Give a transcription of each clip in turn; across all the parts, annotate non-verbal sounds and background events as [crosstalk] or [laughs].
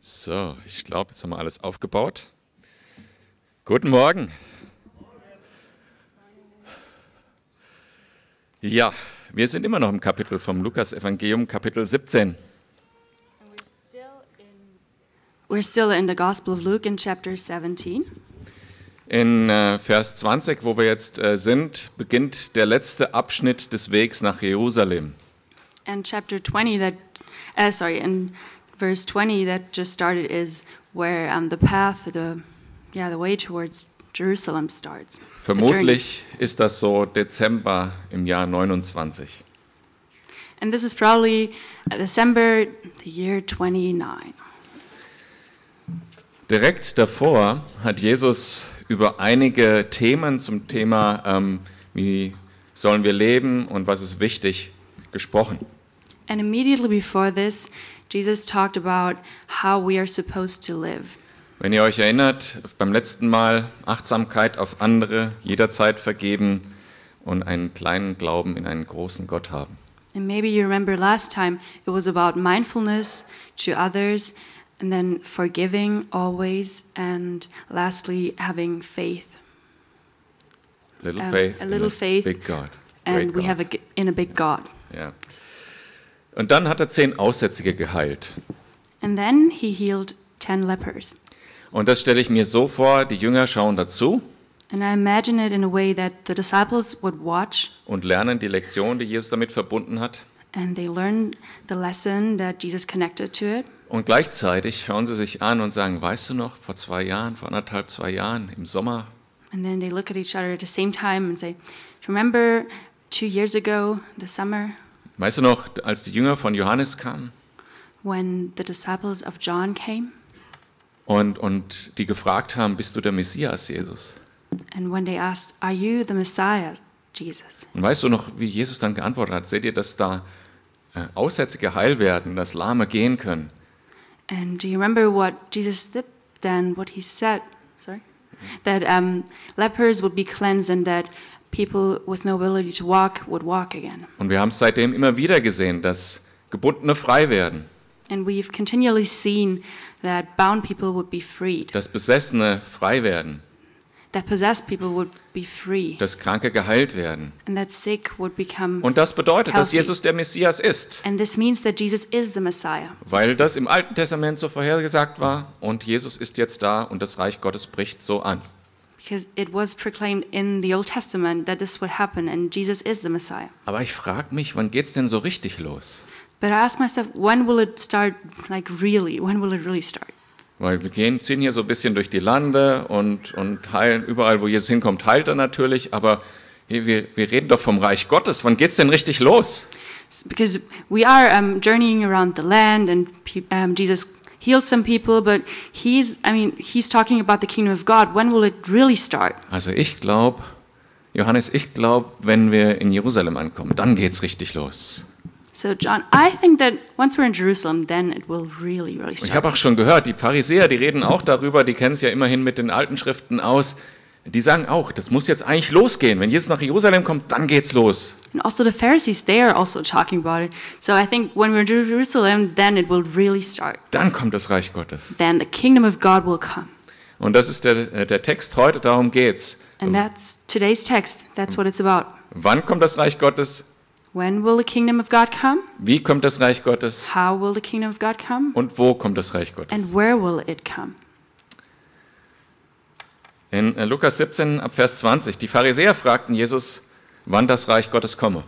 So, ich glaube, jetzt haben wir alles aufgebaut. Guten Morgen. Ja, wir sind immer noch im Kapitel vom Lukas-Evangelium, Kapitel 17. We're still in the Gospel of Luke in chapter 17. In äh, Vers 20, wo wir jetzt äh, sind, beginnt der letzte Abschnitt des Wegs nach Jerusalem. And chapter 20 that uh, sorry, in verse 20 that just started is where um, the path the yeah, the way towards Jerusalem starts. Vermutlich ist das so Dezember im Jahr 29. And this is probably uh, December the year 29. Direkt davor hat Jesus über einige Themen zum Thema, ähm, wie sollen wir leben und was ist wichtig, gesprochen. And immediately before this, Jesus talked about how we are supposed to live. Wenn ihr euch erinnert, beim letzten Mal Achtsamkeit auf andere, jederzeit vergeben und einen kleinen Glauben in einen großen Gott haben. And maybe you remember last time it was about mindfulness to others and then forgiving always and lastly having faith. Little Um, faith a in little faith big God. And Great we God. have a, g- in a big God. Ja. Und dann hat er zehn Aussätzige geheilt. And then he healed 10 lepers. Und das stelle ich mir so vor, die Jünger schauen dazu And I imagine it in a way that the disciples would watch und lernen die Lektion, die Jesus damit verbunden hat. and they learn the lesson that Jesus connected to it. Und gleichzeitig schauen sie sich an und sagen, weißt du noch, vor zwei Jahren, vor anderthalb, zwei Jahren, im Sommer, And then they look at each other at the same time and say, Remember two years ago, the summer, weißt du noch, als die Jünger von Johannes kamen when the disciples of John came? und, und die gefragt haben, bist du der Messias, Jesus? And when they asked, Are you the Messiah, Jesus? Und weißt du noch, wie Jesus dann geantwortet hat? Seht ihr, dass da äh, Aussätzige heil werden, dass Lahme gehen können? And do you remember what Jesus did then? What he said? Sorry? That um, lepers would be cleansed and that people with no ability to walk would walk again. Und wir haben es seitdem immer wieder gesehen, dass Gebundene frei werden, And we've continually seen that bound people would be freed, dass Besessene frei werden, dass Kranke geheilt werden. and that sick would become. Und das bedeutet, dass. Jesus der Messias ist, And this means that Jesus is the Messiah, weil das im Alten Testament so vorhergesagt war und Jesus ist jetzt da und das Reich Gottes bricht so an. because it was proclaimed in the Old Testament that this would happen, and Jesus is the Messiah. Aber ich frage mich, wann geht's denn so richtig los? But I ask myself, when will it start, like really? When will it really start? Weil wir gehen, ziehen hier so ein bisschen durch die Lande und, und heilen, überall, wo Jesus hinkommt, heilt er natürlich, aber hier, wir, wir reden doch vom Reich Gottes. Wann geht's denn richtig los? Because we are um, journeying around the land, and um, Jesus heals some people, but he's, I mean, he's talking about the kingdom of God. When will it really start? Also ich glaube, Johannes, ich glaube, wenn wir in Jerusalem ankommen, dann geht's richtig los. So, John, I think that once we're in Jerusalem, then it will really, really Und ich start. habe auch schon gehört, die Pharisäer, die reden auch darüber, die kennen es ja immerhin mit den alten Schriften aus. Die sagen auch, das muss jetzt eigentlich losgehen. Wenn Jesus nach Jerusalem kommt, dann geht's los. And also the Pharisees, they are also talking about it. So I think when we're in Jerusalem, then it will really start. Dann kommt das Reich Gottes. Then the kingdom of God will come. Und das ist der, äh, der Text heute, darum geht's. And that's today's text. That's what it's about. Wann kommt das Reich Gottes? When will the kingdom of God come? Wie kommt das Reich Gottes? How will the kingdom of God come? Und wo kommt das Reich Gottes? And where will it come? In äh, Lukas 17 ab Vers 20. Die Pharisäer fragten Jesus, wann das Reich Gottes komme.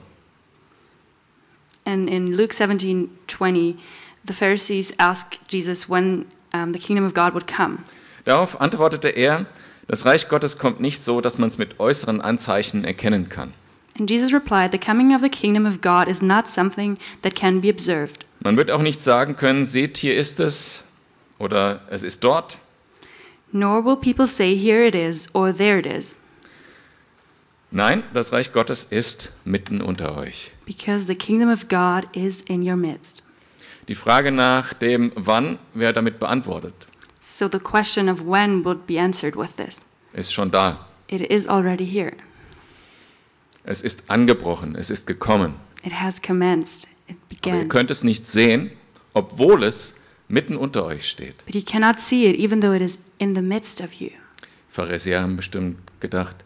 And in Luke 17 20, the Pharisees asked Jesus when um, the kingdom of God would come. Darauf antwortete er, das Reich Gottes kommt nicht so, dass man es mit äußeren Anzeichen erkennen kann. And Jesus replied, The coming of the kingdom of God is not something that can be observed. Man wird auch nicht sagen können, seht, hier ist es oder es ist dort. Nor will people say, Here it is, or there it is, Nein, das Reich Gottes ist mitten unter euch. because the kingdom of God is in your midst. Die Frage nach dem Wann, wer damit beantwortet, So the question of when would be answered with this. ist schon da. It is already here. Es ist angebrochen, es ist gekommen. It has commenced. It Aber ihr began. könnt es nicht sehen, obwohl es mitten unter euch steht. But you cannot see it, even though it is in the midst of you. Pharisäer haben bestimmt gedacht,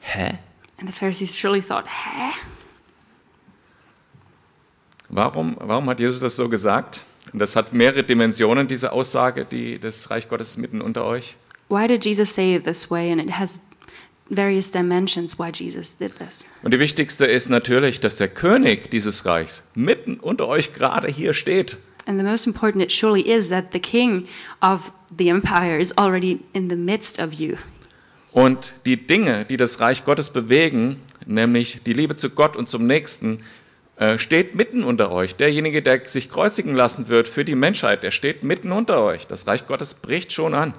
hä? And the Pharisees surely thought, Heh? Warum, warum hat Jesus das so gesagt? Und das hat mehrere Dimensionen, diese Aussage, die das Reich Gottes mitten unter euch. Why did Jesus say it this way? And it has various dimensions why Jesus did this. Und die wichtigste ist natürlich, dass der König dieses Reichs mitten unter euch gerade hier steht. And the most important, it surely is that the king of the empire is already in the midst of you. Und die Dinge, die das Reich Gottes bewegen, nämlich die Liebe zu Gott und zum Nächsten, äh, steht mitten unter euch. Derjenige, der sich kreuzigen lassen wird für die Menschheit, der steht mitten unter euch. Das Reich Gottes bricht schon an.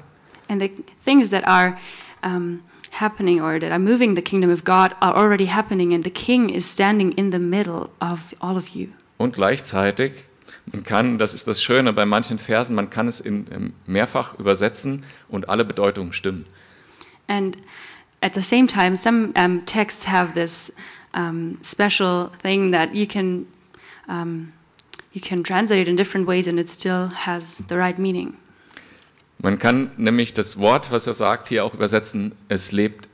And the things that are um, happening or that are moving the kingdom of God are already happening, and the king is standing in the middle of all of you. Und gleichzeitig, man kann, das ist das Schöne bei manchen Versen, man kann es in, ähm, mehrfach übersetzen und alle Bedeutungen stimmen. And at the same time, some um, texts have this um, special thing that you can um, you can translate it in different ways, and it still has the right meaning. Man kann nämlich das Wort, was er sagt, hier auch übersetzen, es lebt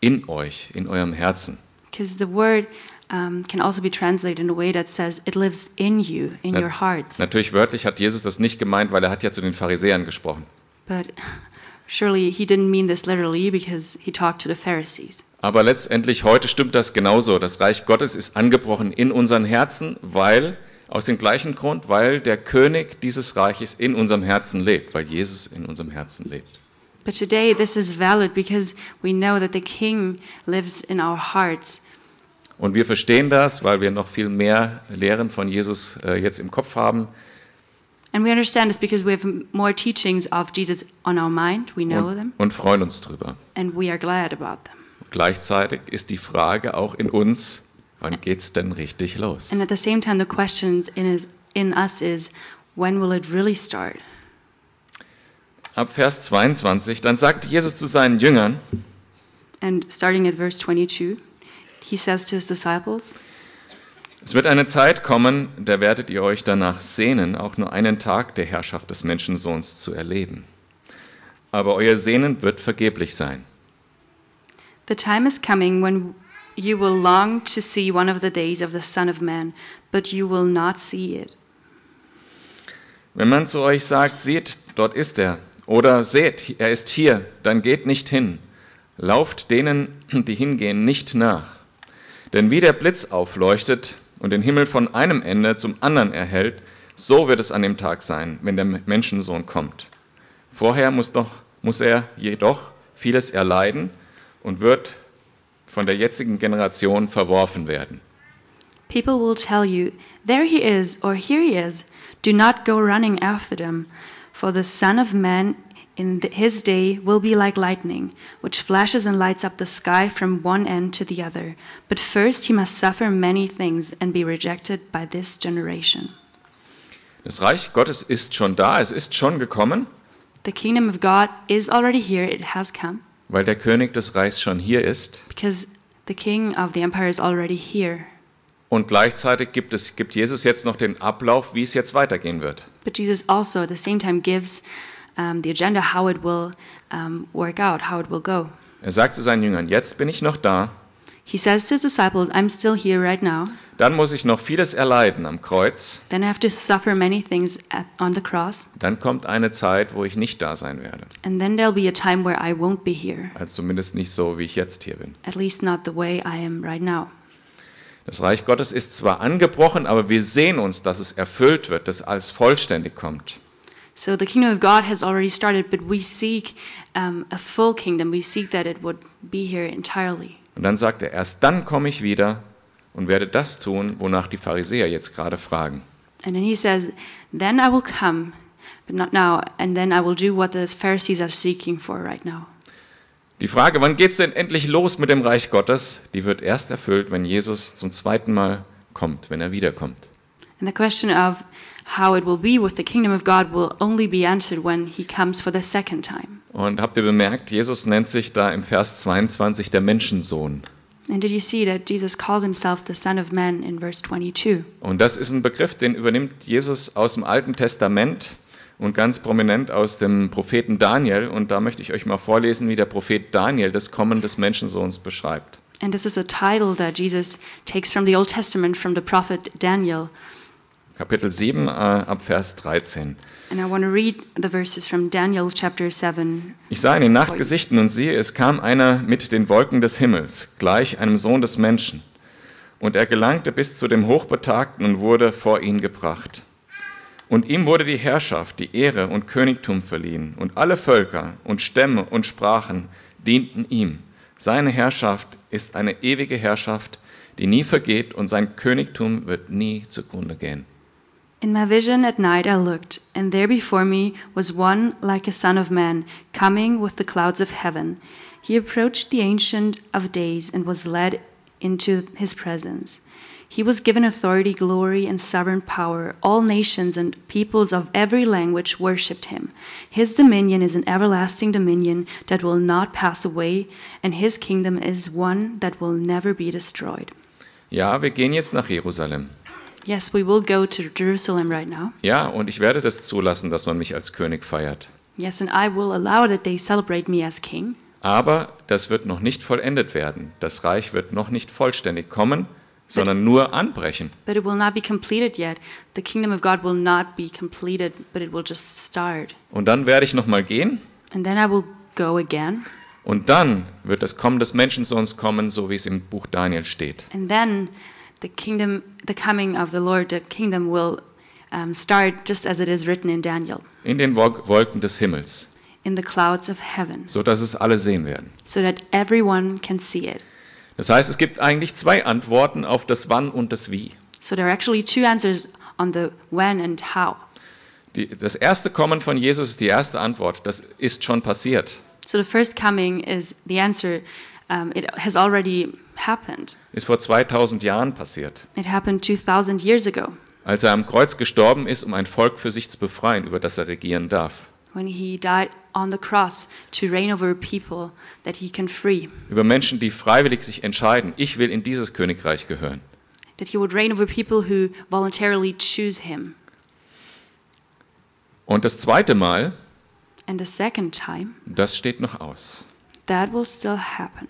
in euch, in eurem Herzen. Because the word um, can also be translated in a way that says it lives in you, in Na- your hearts. Natürlich wörtlich hat Jesus das nicht gemeint, weil er hat ja zu den Pharisäern gesprochen. But surely he didn't mean this literally because he talked to the Pharisees. Aber letztendlich heute stimmt das genauso. Das Reich Gottes ist angebrochen in unseren Herzen, weil aus dem gleichen Grund, weil der König dieses Reiches in unserem Herzen lebt, weil Jesus in unserem Herzen lebt. But today this is valid because we know that the King lives in our hearts. Und wir verstehen das, weil wir noch viel mehr Lehren von Jesus äh, jetzt im Kopf haben. And we understand this because we have more teachings of Jesus on our mind. We know them, und, und freuen uns drüber. and we are glad about them. Gleichzeitig ist die Frage auch in uns, wann geht's denn richtig los? And at the same time, the questions in, is, in us is, when will it really start? Ab Vers 22, dann sagt Jesus zu seinen Jüngern, And starting at verse 22, he says to his disciples, es wird eine Zeit kommen, da werdet ihr euch danach sehnen, auch nur einen Tag der Herrschaft des Menschensohns zu erleben. Aber euer Sehnen wird vergeblich sein. The time is coming when you will long to see one of the days of the Son of Man, but you will not see it. Wenn man zu euch sagt, seht, dort ist er, oder seht, er ist hier, dann geht nicht hin. Lauft denen, die hingehen, nicht nach. Denn wie der Blitz aufleuchtet und den Himmel von einem Ende zum anderen erhellt, so wird es an dem Tag sein, wenn der Menschensohn kommt. Vorher muss, doch, muss er jedoch vieles erleiden und wird von der jetzigen Generation verworfen werden. People will tell you, There he is, or here he is. Do not go running after them, for the Son of Man in his day will be like lightning, which flashes and lights up the sky from one end to the other. But first he must suffer many things and be rejected by this generation. Das Reich Gottes ist schon da, es ist schon gekommen, The kingdom of God is already here, it has come, weil der König des Reichs schon hier ist. because the king of the empire is already here. Und gleichzeitig gibt, es, gibt Jesus jetzt noch den Ablauf, wie es jetzt weitergehen wird. But Jesus also at the same time gives um, the agenda how it will um, work out, how it will go. Er sagt zu seinen Jüngern, jetzt bin ich noch da, He says to his disciples, I'm still here right now. dann muss ich noch vieles erleiden am Kreuz, Then I have to suffer many things at, on the cross. dann kommt eine Zeit, wo ich nicht da sein werde. And then there'll be a time where I won't be here, Also zumindest nicht so, wie ich jetzt hier bin. at least not the way I am right now. Das Reich Gottes ist zwar angebrochen, aber wir sehen uns, dass es erfüllt wird, dass alles vollständig kommt. So the kingdom of God has already started, but we seek um, a full kingdom. We seek that it would be here entirely. Und dann sagt er, erst dann komme ich wieder und werde das tun, wonach die Pharisäer jetzt gerade fragen. And then he says, Then I will come, but not now, and then I will do what the Pharisees are seeking for right now. Die Frage, wann geht es denn endlich los mit dem Reich Gottes, die wird erst erfüllt, wenn Jesus zum zweiten Mal kommt, wenn er wiederkommt. And the question of how it will be with the kingdom of God will only be answered when he comes for the second time. Und habt ihr bemerkt, Jesus nennt sich da im Vers 22 der Menschensohn. And did you see that Jesus calls himself the Son of Man in verse 22? Und das ist ein Begriff, den übernimmt Jesus aus dem Alten Testament und ganz prominent aus dem Propheten Daniel. Und da möchte ich euch mal vorlesen, wie der Prophet Daniel das Kommen des Menschensohns beschreibt. And this is a title that Jesus takes from the Old Testament from the prophet Daniel. Kapitel 7 äh, ab Vers 13. And I want to read the verses from Daniel chapter 7. Ich sah in den Nachtgesichten und siehe, es kam einer mit den Wolken des Himmels, gleich einem Sohn des Menschen. Und er gelangte bis zu dem Hochbetagten und wurde vor ihn gebracht. Und ihm wurde die Herrschaft, die Ehre und Königtum verliehen, und alle Völker und Stämme und Sprachen dienten ihm. Seine Herrschaft ist eine ewige Herrschaft, die nie vergeht, und sein Königtum wird nie zugrunde gehen. In my vision at night I looked, and there before me was one like a son of man, coming with the clouds of heaven. He approached the Ancient of Days and was led into his presence. He was given authority, glory, and sovereign power. All nations and peoples of every language worshipped him. His dominion is an everlasting dominion that will not pass away, and his kingdom is one that will never be destroyed. Ja, wir gehen jetzt nach Jerusalem. Yes, we will go to Jerusalem right now. Ja, und ich werde das zulassen, dass man mich als König feiert. Yes, and I will allow that they celebrate me as king. Aber das wird noch nicht vollendet werden. Das Reich wird noch nicht vollständig kommen, sondern nur anbrechen. But it will not be completed yet. The kingdom of God will not be completed, but it will just start. Und dann werde ich noch mal gehen And then I will go again. und dann wird das Kommen des Menschensohns kommen, so wie es im Buch Daniel steht. And then the kingdom, the coming of the Lord, the kingdom will um, start just as it is written in Daniel, In den Wol- Wolken des Himmels, in the clouds of heaven, so dass es alle sehen werden. so that everyone can see it. Das heißt, es gibt eigentlich zwei Antworten auf das Wann und das Wie. So there are actually two answers on the when and how. Die, das erste Kommen von Jesus ist die erste Antwort. Das ist schon passiert. So the first coming is the answer. Um, it has already happened. Ist vor 2000 Jahren passiert. It happened 2,000 years ago Als er am Kreuz gestorben ist, um ein Volk für sich zu befreien, über das er regieren darf. when he died on the cross to reign over people that he can free, Über Menschen, die freiwillig sich entscheiden, ich will in dieses Königreich gehören. that he would reign over people who voluntarily choose him. Und das zweite Mal, And the second time, das steht noch aus. that will still happen.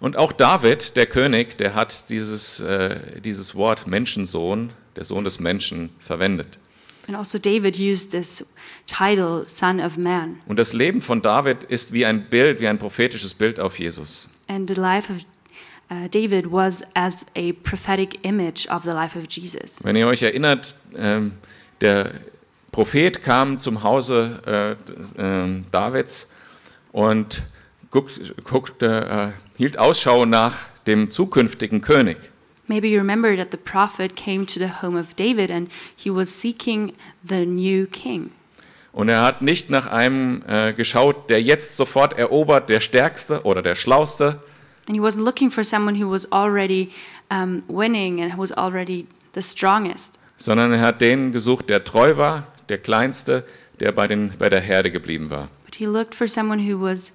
Und auch David, der König, der hat dieses, äh, dieses Wort Menschensohn, der Sohn des Menschen, verwendet. And also, David used this title, Son of Man. Und das Leben von David ist wie ein Bild, wie ein prophetisches Bild auf Jesus. And the life of uh, David was as a prophetic image of the life of Jesus. Wenn ihr euch erinnert, ähm, der Prophet kam zum Hause äh, ähm, Davids und guckte, äh, hielt Ausschau nach dem zukünftigen König. Maybe you remember that the prophet came to the home of David and he was seeking the new king. Und er hat nicht nach einem äh, geschaut, der jetzt sofort erobert, der Stärkste oder der Schlauste, And he wasn't looking for someone who was already um, winning and who was already the strongest. sondern er hat den gesucht, der treu war, der Kleinste, der bei, den, bei der Herde geblieben war. But he looked for someone who was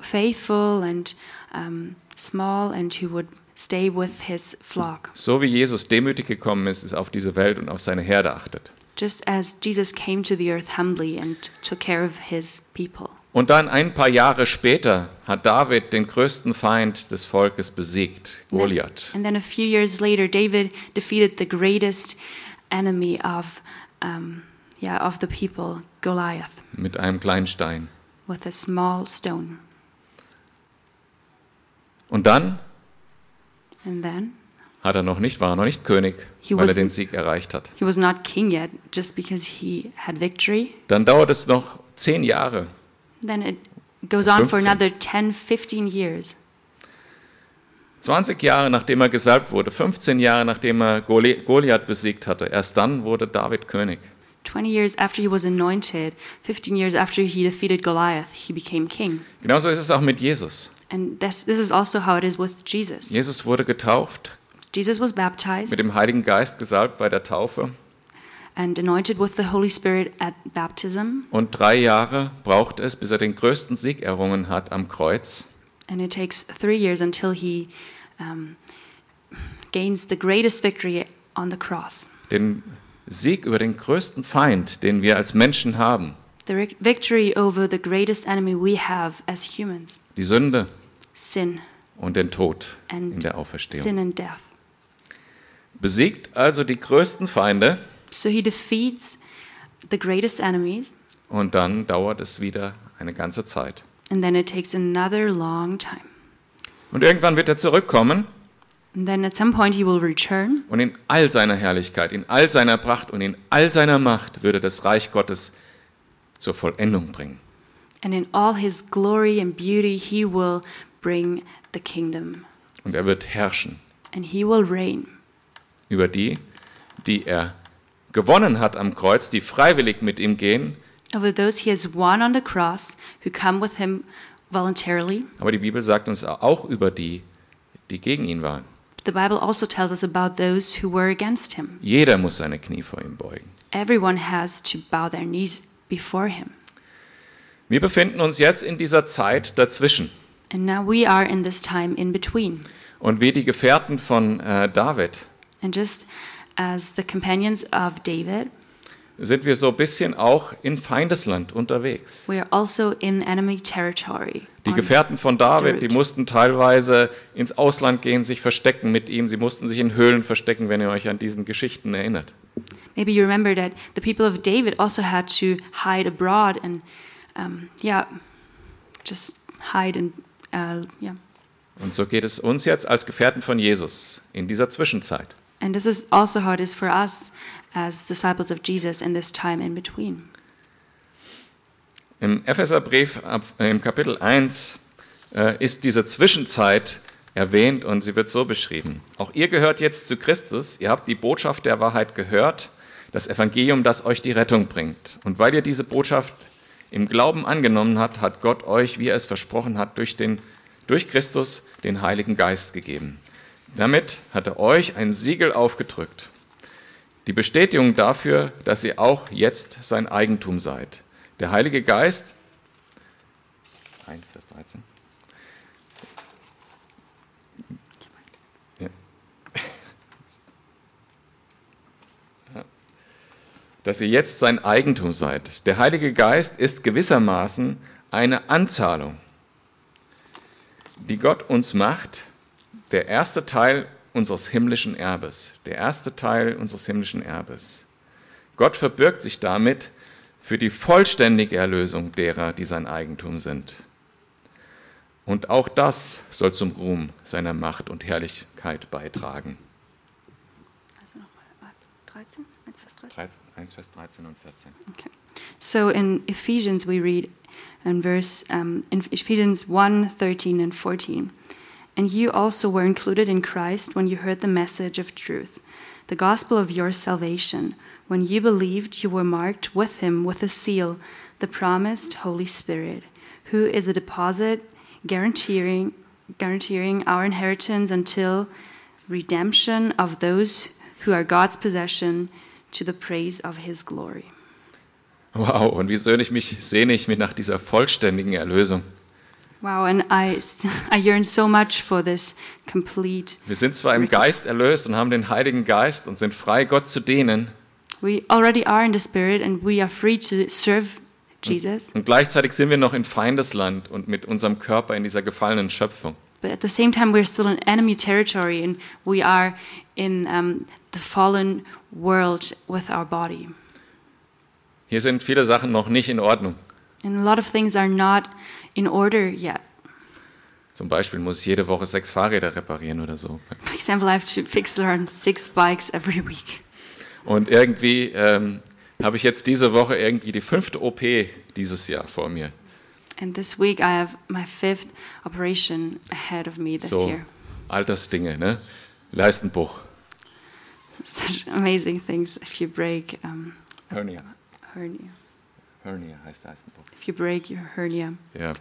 faithful and um, small and who would stay with his flock. So wie Jesus demütig gekommen ist, ist auf diese Welt und auf seine Herde achtet. Just as Jesus came to the earth humbly and took care of his people. Und dann ein paar Jahre später hat David den größten Feind des Volkes besiegt, Goliath. And then a few years later, David defeated the greatest enemy of, um, yeah, of the people, Goliath, mit einem kleinen Stein. With a small stone. Und dann And then hat er noch nicht, war er noch nicht König, He weil er wasn't- den Sieg erreicht hat. he was not king yet, just because he had victory. Dann dauert es noch zehn Jahre. Then it goes on for 15. another 10, 15 years. 20 Jahre nachdem er gesalbt wurde, 15 Jahre nachdem er Goli- Goliath besiegt hatte, erst dann wurde David König. 20 years after he was anointed, 15 years after he defeated Goliath, he became king. Genauso ist es auch mit Jesus. And this, this is also how it is with Jesus. Jesus wurde getauft, Jesus was baptized mit dem Heiligen Geist gesalbt bei der Taufe. and anointed with the Holy Spirit at baptism. Und drei Jahre braucht es, bis er den größten Sieg errungen hat am Kreuz. And it takes three years until he um, gains the greatest victory on the cross. Den Sieg über den größten Feind, den wir als Menschen haben. The victory over the greatest enemy we have as humans Die Sünde sin und den Tod and in der Auferstehung. sin and death. Besiegt also die größten Feinde So he defeats the greatest enemies, und dann dauert es wieder eine ganze Zeit. and then it takes another long time. Und irgendwann wird er zurückkommen And then at some point he will return, und in all seiner Herrlichkeit, in all seiner Pracht und in all seiner Macht würde das Reich Gottes zur Vollendung bringen. and in all his glory and beauty he will bring the kingdom, Und er wird herrschen and he will reign über die, die er gewonnen hat am Kreuz, die freiwillig mit ihm gehen. over those he has won on the cross who come with him voluntarily. Aber die Bibel sagt uns auch über die, die gegen ihn waren. The Bible also tells us about those who were against him. Jeder muss seine Knie vor ihm beugen. Everyone has to bow their knees before him. Wir befinden uns jetzt in dieser Zeit dazwischen. And now we are in this time in between. Und wie die Gefährten von äh, David And just as the companions of David, sind wir so ein bisschen auch in Feindesland unterwegs. we are also in enemy territory. Die Gefährten von David, die mussten teilweise ins Ausland gehen, sich verstecken mit ihm. Sie mussten sich in Höhlen verstecken, wenn ihr euch an diesen Geschichten erinnert. Maybe you remember that the people of David also had to hide abroad and, um, yeah, just hide and, uh, yeah. Und so geht es uns jetzt als Gefährten von Jesus in dieser Zwischenzeit. And this is also how it is for us as disciples of Jesus in this time in between. Im Epheserbrief im Kapitel 1 äh, ist diese Zwischenzeit erwähnt und sie wird so beschrieben. Auch ihr gehört jetzt zu Christus, ihr habt die Botschaft der Wahrheit gehört, das Evangelium, das euch die Rettung bringt. Und weil ihr diese Botschaft im Glauben angenommen habt, hat Gott euch, wie er es versprochen hat, durch, den, durch Christus den Heiligen Geist gegeben. Damit hat er euch ein Siegel aufgedrückt. Die Bestätigung dafür, dass ihr auch jetzt sein Eigentum seid. Der Heilige Geist, 1, Vers 13. Ja. Ja. Dass ihr jetzt sein Eigentum seid. Der Heilige Geist ist gewissermaßen eine Anzahlung, die Gott uns macht, der erste Teil unseres himmlischen Erbes. Der erste Teil unseres himmlischen Erbes. Gott verbirgt sich damit für die vollständige Erlösung derer, die sein Eigentum sind. Und auch das soll zum Ruhm seiner Macht und Herrlichkeit beitragen. Also nochmal, 13? 1 Vers 13? 13, 1 Vers 13 und 14. Okay. So in Ephesians, we read in verse um, in Ephesians 1 13 and 14. And you also were included in Christ when you heard the message of truth, the gospel of your salvation. When you believed, you were marked with him with a seal, the promised Holy Spirit, who is a deposit guaranteeing, guaranteeing our inheritance until redemption of those who are God's possession to the praise of his glory. Wow, und wie sehne ich mich, sehne ich mich nach dieser vollständigen Erlösung. Wow, and I, I yearn so much for this complete. Wir sind zwar im Geist erlöst und haben den Heiligen Geist und sind frei, Gott zu dienen, We already are in the Spirit and we are free to serve Jesus, und gleichzeitig sind wir noch in Feindesland und mit unserem Körper in dieser gefallenen Schöpfung. but at the same time, we're still in enemy territory and we are in um, the fallen world with our body. Hier sind viele Sachen noch nicht in Ordnung. And a lot of things are not in order yet. Zum Beispiel muss ich jede Woche sechs Fahrräder reparieren oder so. For example, I have to fix around six bikes every week. Und irgendwie ähm, habe ich jetzt diese Woche irgendwie die fünfte OP dieses Jahr vor mir. And this week, I have my fifth operation ahead of me this So year. Altersdinge, ne? Leistenbruch, Such amazing things if you break um, Hernia. hernia. Hernia heißt Leistenbruch. If you break your hernia. Ja.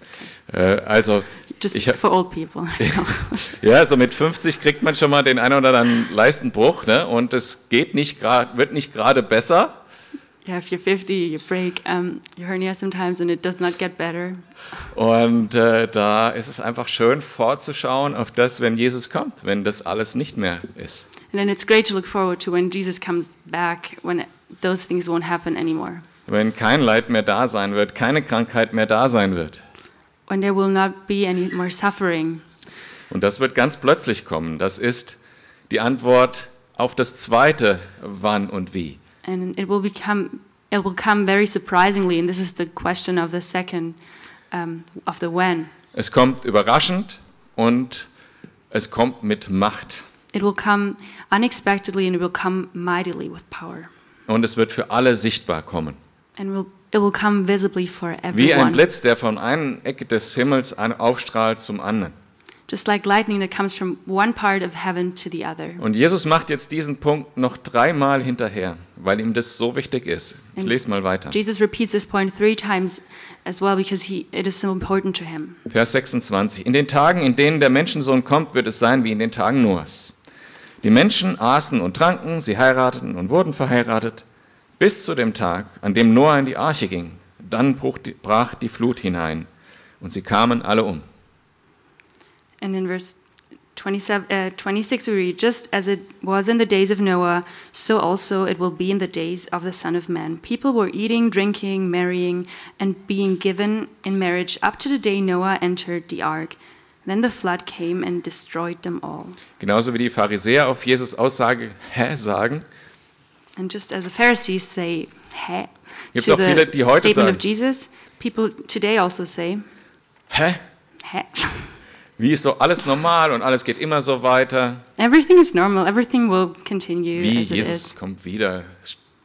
Äh, also, Just ich, for old people. [laughs] Ja, so mit 50 kriegt man schon mal den einen oder anderen Leistenbruch, ne? Und es geht nicht grad, wird nicht gerade besser. Yeah, if you're 50, you break um, your hernia sometimes and it does not get better. Und äh, da ist es einfach schön vorzuschauen auf das, wenn Jesus kommt, wenn das alles nicht mehr ist. And then it's great to look forward to when Jesus comes back, when those things won't happen anymore. Wenn kein Leid mehr da sein wird, keine Krankheit mehr da sein wird. When there will not be any more suffering. Und das wird ganz plötzlich kommen. Das ist die Antwort auf das zweite Wann und Wie. And it will become it will come very surprisingly, and this is the question of the second um, of the when. Es kommt überraschend und es kommt mit Macht. It will come unexpectedly and it will come mightily with power. Und es wird für alle sichtbar kommen. And will, it will come visibly for Wie ein. Blitz, der von einer Ecke des Himmels aufstrahlt zum anderen. Just like lightning that comes from one part of heaven to the other. Und Jesus macht jetzt diesen Punkt noch dreimal hinterher, weil ihm das so wichtig ist. Ich Und lese mal weiter. Jesus repeats this point three times as well because he, it is so important to him. Vers 26. In den Tagen, in denen der Menschensohn kommt, wird es sein wie in den Tagen Noahs. Die Menschen aßen und tranken, sie heirateten und wurden verheiratet, bis zu dem Tag, an dem Noah in die Arche ging. Dann brach die Flut hinein und sie kamen alle um. And in verse 27, uh, 26, we read, Just as it was in the days of Noah, so also it will be in the days of the Son of Man. People were eating, drinking, marrying, and being given in marriage up to the day Noah entered the ark. Then the flood came and destroyed them all. Genauso wie die Pharisäer auf Jesus Aussage Hä sagen, And just as the Pharisees say, Hä? Gibt's to auch viele, die heute statement sagen. of Jesus, people today also say, Hä? Hä? [laughs] Wie ist so alles normal und alles geht immer so weiter? Everything is normal, everything will continue Wie as it Jesus is. kommt wieder?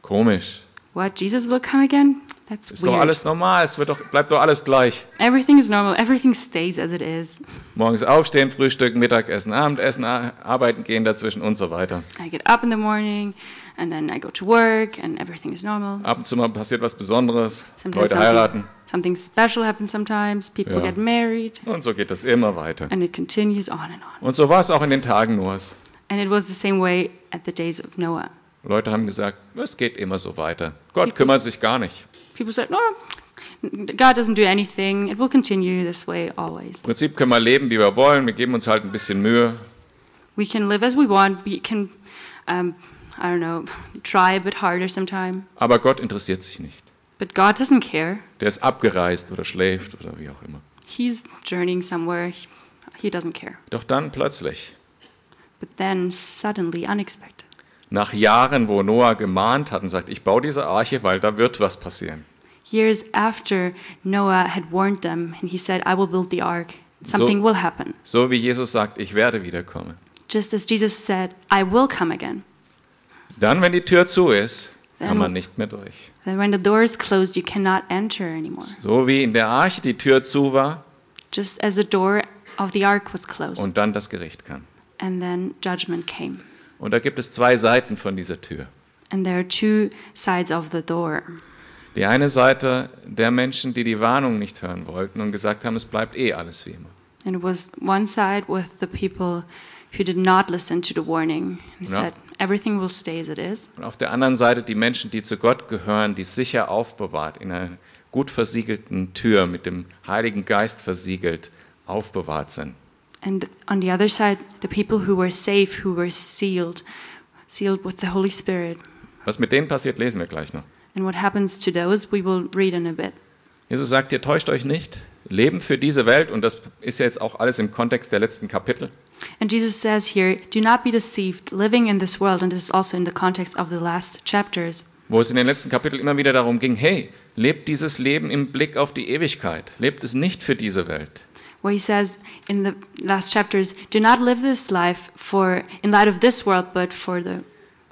Komisch. What, Jesus will come again? That's Ist doch weird. alles normal, es wird doch, bleibt doch alles gleich. Everything is normal. Everything stays as it is. Morgens aufstehen, Frühstück, Mittagessen, Abendessen, arbeiten gehen dazwischen und so weiter. I get up in the morning and then I go to work and everything is normal. Ab und zu mal passiert was Besonderes, Sometimes Leute heiraten something special happens sometimes. People Ja. get married und so geht das immer weiter. and it continues on and on. Und so war es auch in den Tagen Noahs. And it was the same way at the days of Noah. Leute haben gesagt, es geht immer so weiter. Gott kümmert sich gar nicht. People said, no, God doesn't do anything. It will continue this way always. Im Prinzip können wir leben, wie wir wollen. Wir geben uns halt ein bisschen Mühe. We can live as we want. We can, um, I don't know, try a bit harder sometime. Aber Gott interessiert sich nicht. But God doesn't care. Der ist abgereist oder schläft oder wie auch immer. He's journeying somewhere. He- doesn't care. Doch dann plötzlich, But then, suddenly, unexpected, nach Jahren, wo Noah gemahnt hat und sagt, ich baue diese Arche, weil da wird was passieren. years after Noah had warned them, and he said, I will build the ark, something So- will happen. So wie Jesus sagt, ich werde wiederkommen. Just as Jesus said, I will come again. Dann, wenn die Tür zu ist, kann Dann- man nicht mehr durch. Then, when the door is closed, you cannot enter anymore. So wie in der Arche die Tür zu war Just as the door of the ark was closed, und dann das Gericht kam. and then judgment came. Und da gibt es zwei Seiten von dieser Tür. And there are two sides of the door. Die eine Seite der Menschen, die die Warnung nicht hören wollten und gesagt haben, es bleibt eh alles wie immer. And it was one side with the people who did not listen to the warning and Ja. said, everything will stay as it is. Und auf der anderen Seite die Menschen, die zu Gott gehören, die sicher aufbewahrt, in einer gut versiegelten Tür mit dem Heiligen Geist versiegelt, aufbewahrt sind. And on the other side, the people who were safe, who were sealed, sealed with the Holy Spirit. Was mit denen passiert, lesen wir gleich noch. And what happens to those, we will read in a bit. Jesus sagt, ihr täuscht euch nicht. Leben für diese Welt, und das ist ja jetzt auch alles im Kontext der letzten Kapitel. And Jesus says here, Do not be deceived, living in this world, and this is also in the context of the last chapters, Wo es in den letzten Kapiteln immer wieder darum ging, hey, lebt dieses Leben im Blick auf die Ewigkeit. Lebt es nicht für diese Welt. where he says in the last chapters, Do not live this life for in light of this world, but for the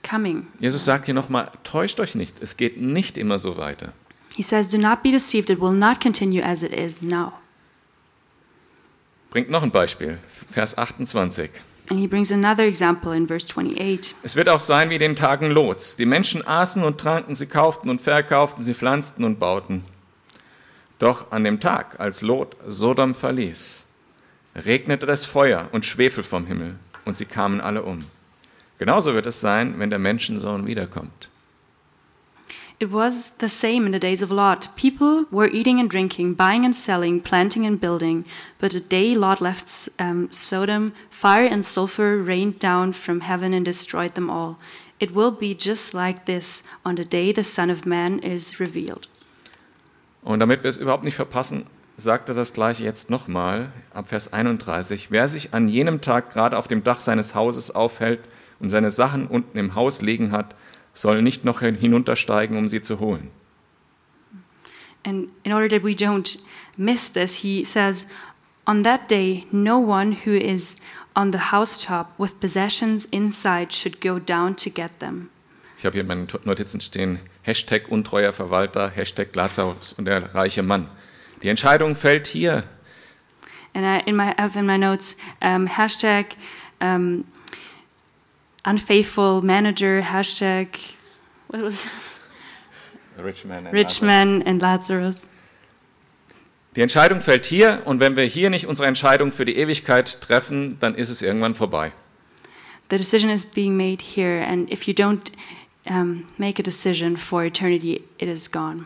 coming. Jesus sagt hier nochmal, täuscht euch nicht. Es geht nicht immer so weiter. He says, Do not be deceived, it will not continue as it is now. Bringt noch ein Beispiel. Vers 28. And he brings another example in verse 28. Es wird auch sein wie in den Tagen Lots. Die Menschen aßen und tranken, sie kauften und verkauften, sie pflanzten und bauten. Doch an dem Tag, als Lot Sodom verließ, regnete das Feuer und Schwefel vom Himmel und sie kamen alle um. Genauso wird es sein, wenn der Menschensohn wiederkommt. It was the same in the days of Lot. People were eating and drinking, buying and selling, planting and building. But the day Lot left um, Sodom, fire and sulfur rained down from heaven and destroyed them all. It will be just like this on the day the Son of Man is revealed. Und damit wir es überhaupt nicht verpassen, sagt er das gleiche jetzt nochmal ab Vers 31. Wer sich an jenem Tag gerade auf dem Dach seines Hauses aufhält und seine Sachen unten im Haus liegen hat, soll nicht noch hinuntersteigen, um sie zu holen. And in order that we don't miss this, he says, On that day, no one who is on the housetop with possessions inside should go down to get them. Ich habe hier in meinen Notizen stehen, Hashtag untreuer Verwalter, Hashtag Lazarus und der reiche Mann. Die Entscheidung fällt hier. And I, in my, I have in my notes, um, hashtag um, unfaithful manager, hashtag what was [laughs] Rich man and rich Lazarus. man and Lazarus. Die Entscheidung fällt hier und wenn wir hier nicht unsere Entscheidung für die Ewigkeit treffen, dann ist es irgendwann vorbei. The decision is being made here, and if you don't um, make a decision for eternity, it is gone.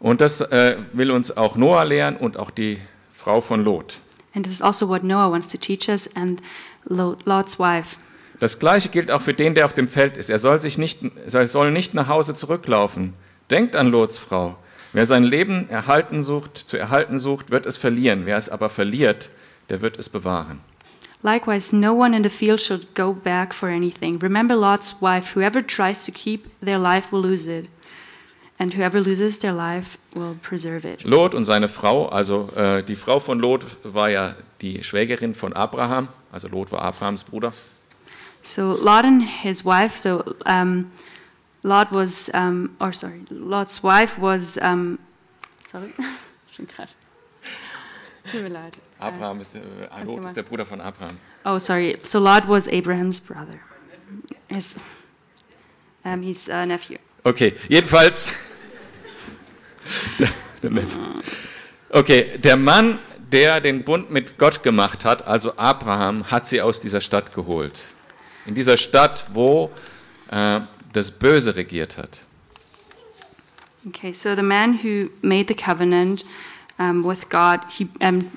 Und das äh, will uns auch Noah lehren und auch die Frau von Lot. And this is also what Noah wants to teach us, and Lot- Lot's wife. Das gleiche gilt auch für den, der auf dem Feld ist. Er soll, sich nicht, er soll nicht nach Hause zurücklaufen. Denkt an Lots Frau. Wer sein Leben erhalten sucht, zu erhalten sucht, wird es verlieren. Wer es aber verliert, der wird es bewahren. Likewise, no one in the field should go back for anything. Remember Lot's wife. Whoever tries to keep their life will lose it, and whoever loses their life will preserve it. Lot und seine Frau, also äh, die Frau von Lot war ja die Schwägerin von Abraham, also Lot war Abrahams Bruder. So Lot and his wife. So um, Lot was, um, or sorry, Lot's wife was. Um, sorry, [laughs] Schon grad. Tut mir leid. Abraham ist der, äh, Lot ist der Bruder von Abraham. Oh, sorry. So Lot was Abraham's brother. His, um, his uh, nephew. Okay, jedenfalls. Der, [laughs] der Neffe. Okay, der Mann, der den Bund mit Gott gemacht hat, also Abraham, hat sie aus dieser Stadt geholt. In dieser Stadt, wo äh, das Böse regiert hat. Okay, so the man who made the covenant um, with God, he um,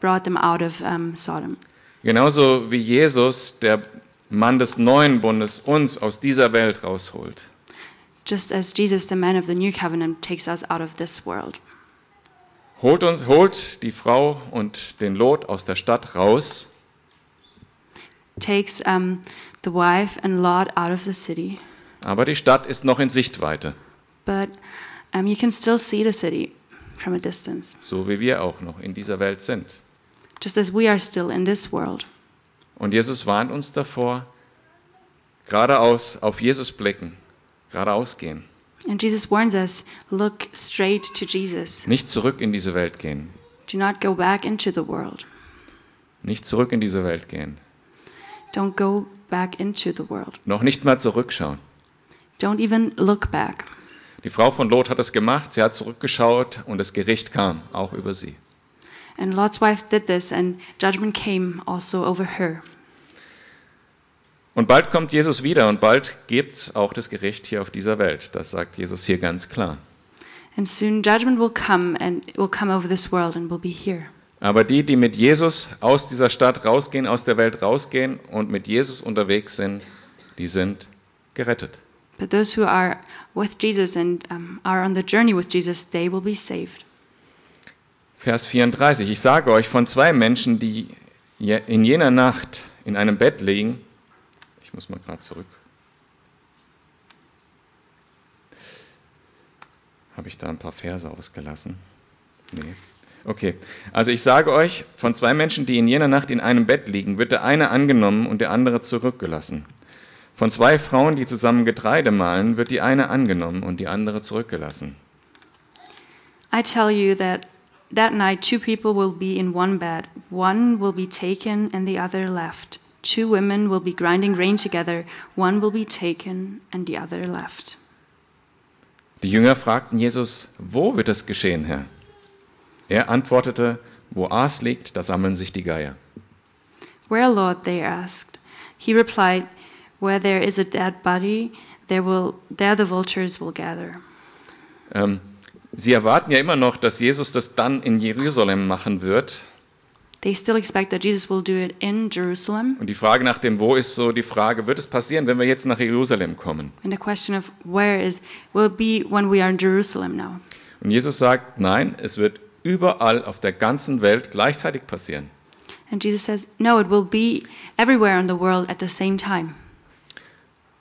brought them out of um, Sodom. Genauso wie Jesus, der Mann des neuen Bundes, uns aus dieser Welt rausholt. Just as Jesus, the man of the new covenant, takes us out of this world. Holt, uns, holt die Frau und den Lot aus der Stadt raus Takes um, the wife and Lot out of the city. aber die Stadt ist noch in Sichtweite, But um, you can still see the city from a distance, so wie wir auch noch in dieser Welt sind. just as we are still in this world. Und Jesus warnt uns davor, geradeaus auf Jesus blicken, geradeaus gehen, And Jesus warns us look straight to Jesus. nicht zurück in diese Welt gehen, Do not go back into the world. nicht zurück in diese Welt gehen, Don't go back into the world. noch nicht mal zurückschauen. Don't even look back. Die Frau von Lot hat es gemacht, sie hat zurückgeschaut und das Gericht kam, auch über sie. And Lot's wife did this, and judgment came also over her. Und bald kommt Jesus wieder und bald gibt es auch das Gericht hier auf dieser Welt. Das sagt Jesus hier ganz klar. And soon judgment will come, and it will come over this world and will be here. Aber die, die mit Jesus aus dieser Stadt rausgehen, aus der Welt rausgehen und mit Jesus unterwegs sind, die sind gerettet. But those who are with Jesus and um, are on the journey with Jesus, they will be saved. Vers 34. Ich sage euch von zwei Menschen, die in jener Nacht in einem Bett liegen. Ich muss mal gerade zurück. Habe ich da ein paar Verse ausgelassen? Nee. Okay. Also ich sage euch, von zwei Menschen, die in jener Nacht in einem Bett liegen, wird der eine angenommen und der andere zurückgelassen. Von zwei Frauen, die zusammen Getreide mahlen, wird die eine angenommen und die andere zurückgelassen. I tell you that that night two people will be in one bed. One will be taken and the other left. Two women will be grinding grain together. One will be taken and the other left. Die Jünger fragten Jesus, wo wird es geschehen, Herr? Er antwortete, wo Aas liegt, da sammeln sich die Geier. Where, Lord? they asked. He replied, Where there is a dead body, there will there the vultures will gather. Ähm, sie erwarten ja immer noch, dass Jesus das dann in Jerusalem machen wird. They still expect that Jesus will do it in Jerusalem. Und die Frage nach dem Wo ist so die Frage, wird es passieren, wenn wir jetzt nach Jerusalem kommen? And the question of where is will be when we are in Jerusalem now. Und Jesus sagt, nein, es wird überall auf der ganzen Welt gleichzeitig passieren. And Jesus says, no, it will be everywhere in the world at the same time.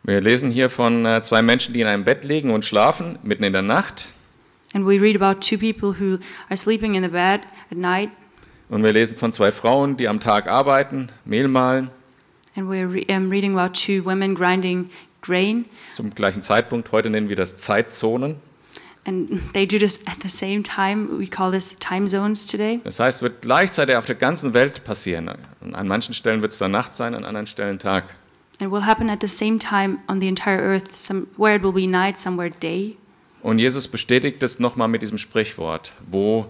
Wir lesen hier von äh, zwei Menschen, die in einem Bett liegen und schlafen, mitten in der Nacht. And we read about two people who are sleeping in the bed at night, Und wir lesen von zwei Frauen, die am Tag arbeiten, Mehl mahlen, and we're re- um, reading about two women grinding grain, zum gleichen Zeitpunkt. Heute nennen wir das Zeitzonen. Das heißt, wird gleichzeitig auf der ganzen Welt passieren. An manchen Stellen wird es dann Nacht sein, an anderen Stellen Tag. And it will happen at the same time on the entire earth, some, where it will be night, somewhere day. Und Jesus bestätigt es nochmal mit diesem Sprichwort, wo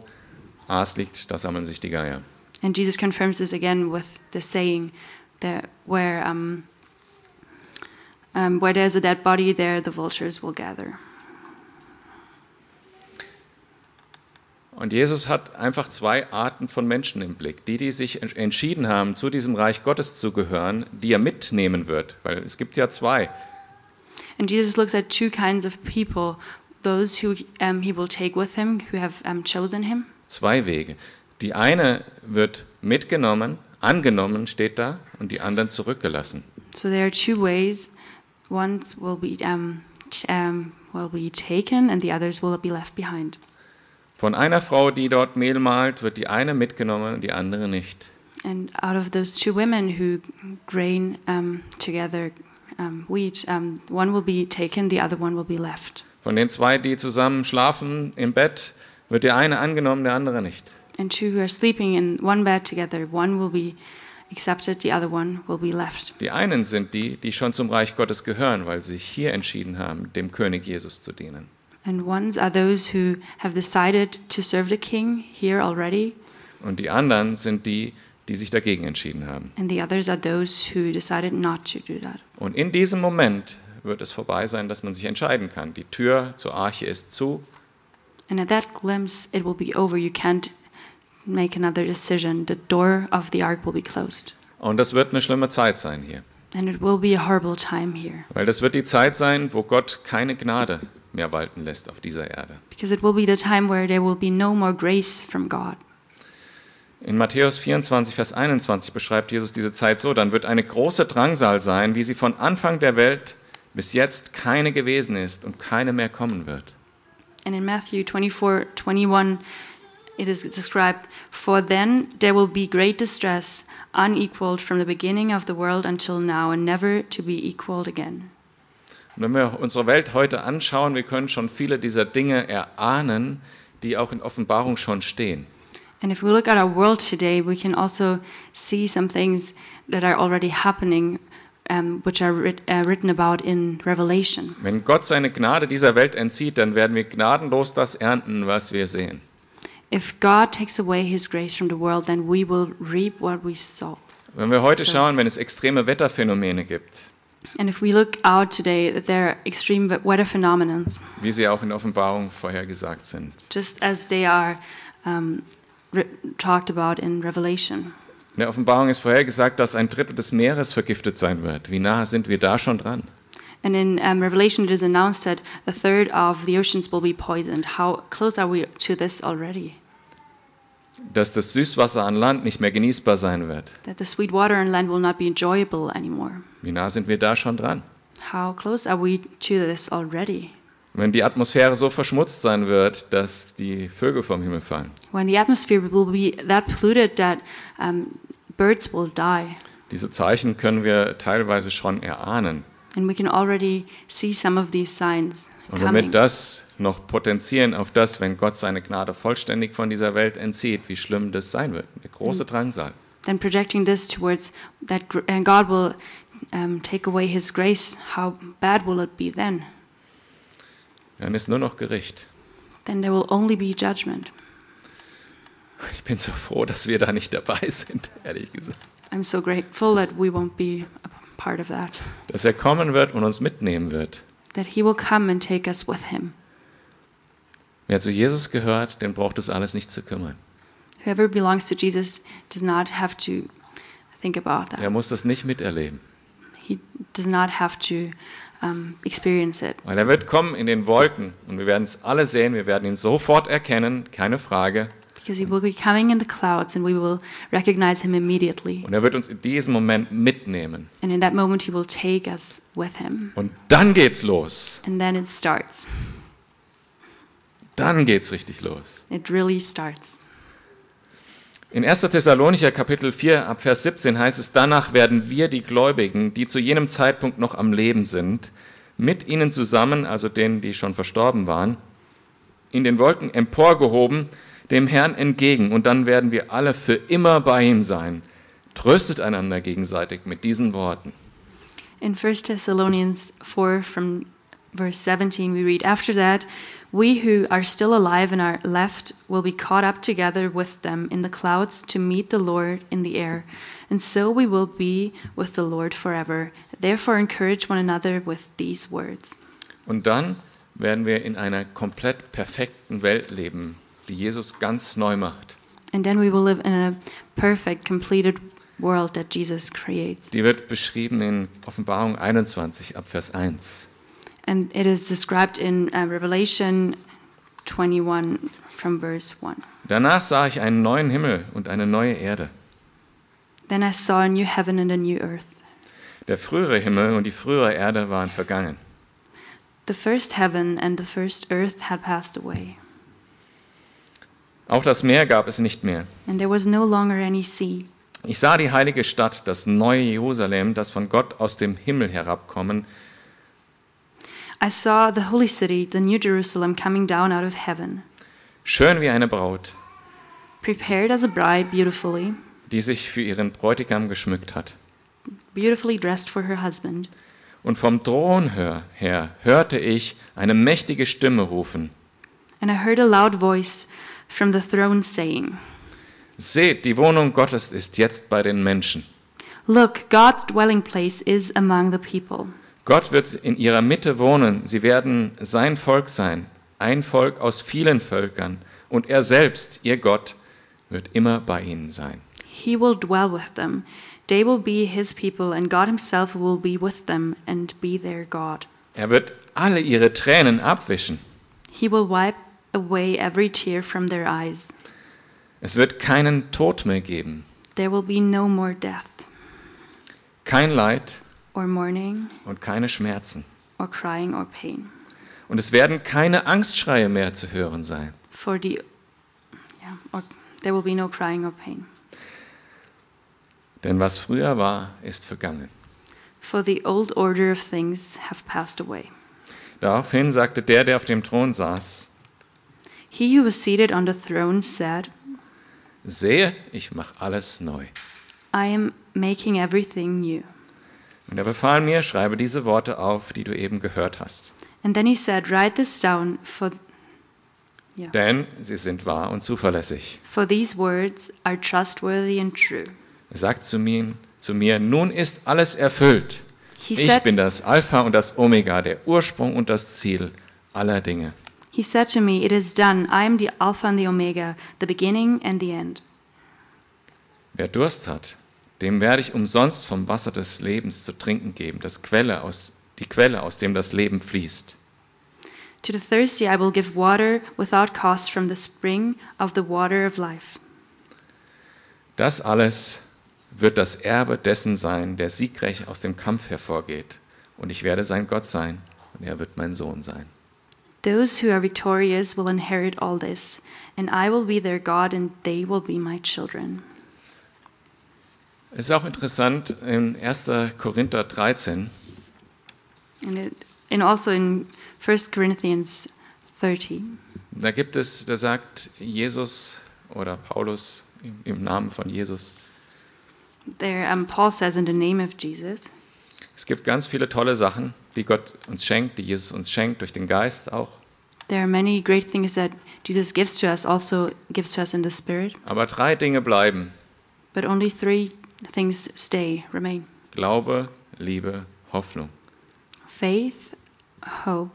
Aas liegt, da sammeln sich die Geier. And Jesus confirms this again with the saying that where, um, um, where there's a dead body, there the vultures will gather. Und Jesus hat einfach zwei Arten von Menschen im Blick. Die, die sich en- entschieden haben, zu diesem Reich Gottes zu gehören, die er mitnehmen wird. Weil es gibt ja zwei. And Jesus looks at two kinds of people those who um, he will take with him, who have um, chosen him. Zwei Wege. Die eine wird mitgenommen, angenommen steht da, und die anderen zurückgelassen. So there are two ways. One will be, um, um, will be taken, and the others will be left behind. Von einer Frau, die dort Mehl mahlt, wird die eine mitgenommen und die andere nicht. And out of those two women who grain um, together um, wheat, um, one will be taken, the other one will be left. Von den zwei, die zusammen schlafen im Bett, wird der eine angenommen, der andere nicht. And two who are sleeping in one bed together, one will be accepted, the other one will be left. Die einen sind die, die schon zum Reich Gottes gehören, weil sie sich hier entschieden haben, dem König Jesus zu dienen. And ones are those who have decided to serve the king here already, Und die anderen sind die, die sich dagegen entschieden haben. and the others are those who decided not to do that. Und in diesem Moment wird es vorbei sein, dass man sich entscheiden kann. Die Tür zur Arche ist zu And at that glimpse, it will be over. You can't make another decision. The door of the ark will be closed. und das wird eine schlimme Zeit sein hier. And it will be a horrible time here. Weil das wird die Zeit sein, wo Gott keine Gnade mehr walten lässt auf dieser Erde. Because it will be the time where there will be no more grace from God. In Matthäus 24, Vers 21 beschreibt Jesus diese Zeit so, dann wird eine große Drangsal sein, wie sie von Anfang der Welt bis jetzt keine gewesen ist und keine mehr kommen wird. And in Matthew 24 21, it is described For then there will be great distress, unequaled from the beginning of the world until now, and never to be equaled again. Und wenn wir unsere Welt heute anschauen, wir können schon viele dieser Dinge erahnen, die auch in Offenbarung schon stehen. And if we look at our world today, we can also see some things that are already happening, um, which are writ- uh, written about in Revelation. Wenn Gott seine Gnade dieser Welt entzieht, dann werden wir gnadenlos das ernten, was wir sehen. If God takes away his grace from the world, then we will reap what we sow. Wenn wir heute schauen, wenn es extreme Wetterphänomene gibt, And if we look out today, that there are extreme weather phenomena, wie sie auch in Offenbarung vorhergesagt sind. just as they are um, talked about in Revelation. In der Offenbarung ist vorhergesagt, dass ein Drittel des Meeres vergiftet sein wird. Wie nah sind wir da schon dran? And in um, Revelation, it is announced that a third of the oceans will be poisoned. How close are we to this already? Dass das Süßwasser an Land nicht mehr genießbar sein wird. That the sweet water on land will not be enjoyable anymore. Wie nah sind wir da schon dran? How close are we to this already? Wenn die Atmosphäre so verschmutzt sein wird, dass die Vögel vom Himmel fallen. When the atmosphere will be that polluted that um, birds will die. Diese Zeichen können wir teilweise schon erahnen. And we can already see some of these signs Und damit das noch potenzieren auf das, wenn Gott seine Gnade vollständig von dieser Welt entzieht, wie schlimm das sein wird. Eine große Drangsal. then projecting this towards that God will um, take away His grace, how bad will it be then? Dann ist nur noch Gericht. Then there will only be judgment. Ich bin so froh, dass wir da nicht dabei sind, [laughs] ehrlich gesagt. I'm so grateful that we won't be a part of that. dass er kommen wird und uns mitnehmen wird. That he will come and take us with him. Wer zu Jesus gehört, den braucht es alles nicht zu kümmern. Whoever belongs to Jesus does not have to think about Er that. muss das nicht miterleben. He does not have to um, experience it. Weil er wird kommen in den Wolken und wir werden es alle sehen, wir werden ihn sofort erkennen, keine Frage. Because he will be coming in the clouds and we will recognize him immediately. Und er wird uns in diesem Moment mitnehmen. And in that moment, he will take us with him. Und dann geht's los. And then it starts. Dann geht's richtig los. It really starts. In 1. Thessalonicher Kapitel 4 ab Vers 17 heißt es, danach werden wir die Gläubigen, die zu jenem Zeitpunkt noch am Leben sind, mit ihnen zusammen, also denen, die schon verstorben waren, in den Wolken emporgehoben, dem Herrn entgegen, und dann werden wir alle für immer bei ihm sein. Tröstet einander gegenseitig mit diesen Worten. In 1 Thessalonians 4, from verse 17, we read, After that, we who are still alive and are left will be caught up together with them in the clouds to meet the Lord in the air. And so we will be with the Lord forever. Therefore, encourage one another with these words. Und dann werden wir in einer komplett perfekten Welt leben, die Jesus ganz neu macht. And then we will live in a perfect, completed world that Jesus creates. Die wird beschrieben in Offenbarung 21 ab Vers 1. And it is described in uh, Revelation 21 from verse 1. Danach sah ich einen neuen Himmel und eine neue Erde. Then I saw a new heaven and a new earth. Der frühere Himmel und die frühere Erde waren vergangen. The first heaven and the first earth had passed away, Auch das Meer gab es nicht mehr. and there was no longer any sea. Ich sah die heilige Stadt, das neue Jerusalem, das von Gott aus dem Himmel herabkommen, I saw the holy city, the new Jerusalem, coming down out of heaven, schön wie eine Braut, prepared as a bride beautifully, die sich für ihren Bräutigam geschmückt hat. beautifully dressed for her husband. Und vom Thron her, her hörte ich eine mächtige Stimme rufen. And I heard a loud voice from the throne saying, Seht, die Wohnung Gottes ist jetzt bei den Menschen. Look, God's dwelling place is among the people. Gott wird in ihrer Mitte wohnen. Sie werden sein Volk sein, ein Volk aus vielen Völkern. Und er selbst, ihr Gott, wird immer bei ihnen sein. He will dwell with them. They will be his people, and God himself will be with them and be their God. Er wird alle ihre Tränen abwischen. He will wipe away every tear from their eyes. Es wird keinen Tod mehr geben, There will be no more death, kein Leid or mourning, und keine Schmerzen. or crying, or pain. Und es werden keine Angstschreie mehr zu hören sein. For the yeah, or there will be no crying or pain. Denn was früher war, ist vergangen. For the old order of things have passed away. Daraufhin sagte der, der auf dem Thron saß, He who was seated on the throne said, sehe, ich mache alles neu. I am making everything new. Und er befahl mir, schreibe diese Worte auf, die du eben gehört hast. And then he said, Write this down, for, Denn sie sind wahr und zuverlässig. for these words are trustworthy and true. Er sagt zu mir, zu mir, nun ist alles erfüllt. He Ich said, bin das Alpha und das Omega, der Ursprung und das Ziel aller Dinge. he said to me, It is done. I am the Alpha and the Omega, the beginning and the end. Wer Durst hat, dem werde ich umsonst vom Wasser des Lebens zu trinken geben, das Quelle aus, die Quelle, aus dem das Leben fließt. To the thirsty I will give water without cost from the spring of the water of life. Das alles wird das Erbe dessen sein, der siegreich aus dem Kampf hervorgeht. Und ich werde sein Gott sein und er wird mein Sohn sein. Those who are victorious will inherit all this, and I will be their God, and they will be my children. Es ist auch interessant, in 1. Korinther 13, And, it, and also in 1 Corinthians 30, da gibt es, da sagt Jesus oder Paulus im, im Namen von Jesus, there um, Paul says, In the name of Jesus, es gibt ganz viele tolle Sachen, die Gott uns schenkt, die Jesus uns schenkt, durch den Geist auch. there are many great things that Jesus gives to us, also gives to us in the Spirit, Aber drei Dinge bleiben. but only three things stay, remain Glaube, Liebe, Hoffnung. faith, hope,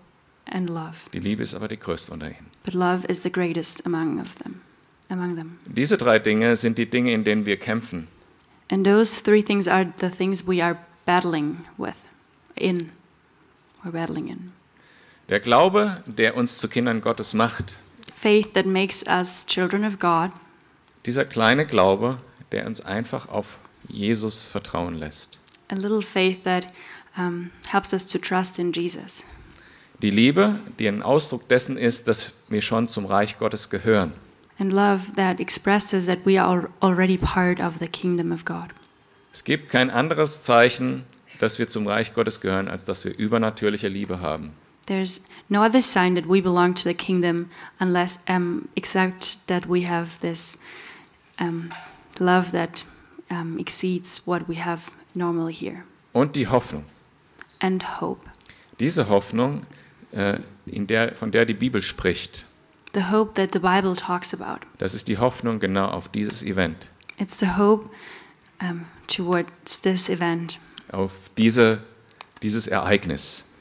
and love. Die Liebe ist aber die größte unter ihnen. But love is the greatest among of them. Among them. Diese drei Dinge sind die Dinge, in denen wir kämpfen. And those three things are the things we are battling with, in, we're battling in. Der Glaube, der uns zu Kindern Gottes macht, Faith that makes us children of God, dieser kleine Glaube, der uns einfach auf Jesus vertrauen lässt. a little faith that um, helps us to trust in Jesus. Die Liebe, die ein Ausdruck dessen ist, dass wir schon zum Reich Gottes gehören. And love that expresses that we are al- already part of the kingdom of God. Es gibt kein anderes Zeichen, dass wir zum Reich Gottes gehören, als dass wir übernatürliche Liebe haben. There's no other sign that we belong to the kingdom unless, um, except that we have this um, love that um, exceeds what we have normally here, Und die Hoffnung. and hope. Diese Hoffnung, äh, in der, von der die Bibel spricht, The hope that the Bible talks about. das ist die Hoffnung genau auf dieses Event, It's the hope um, towards this event, auf diese, dieses Ereignis,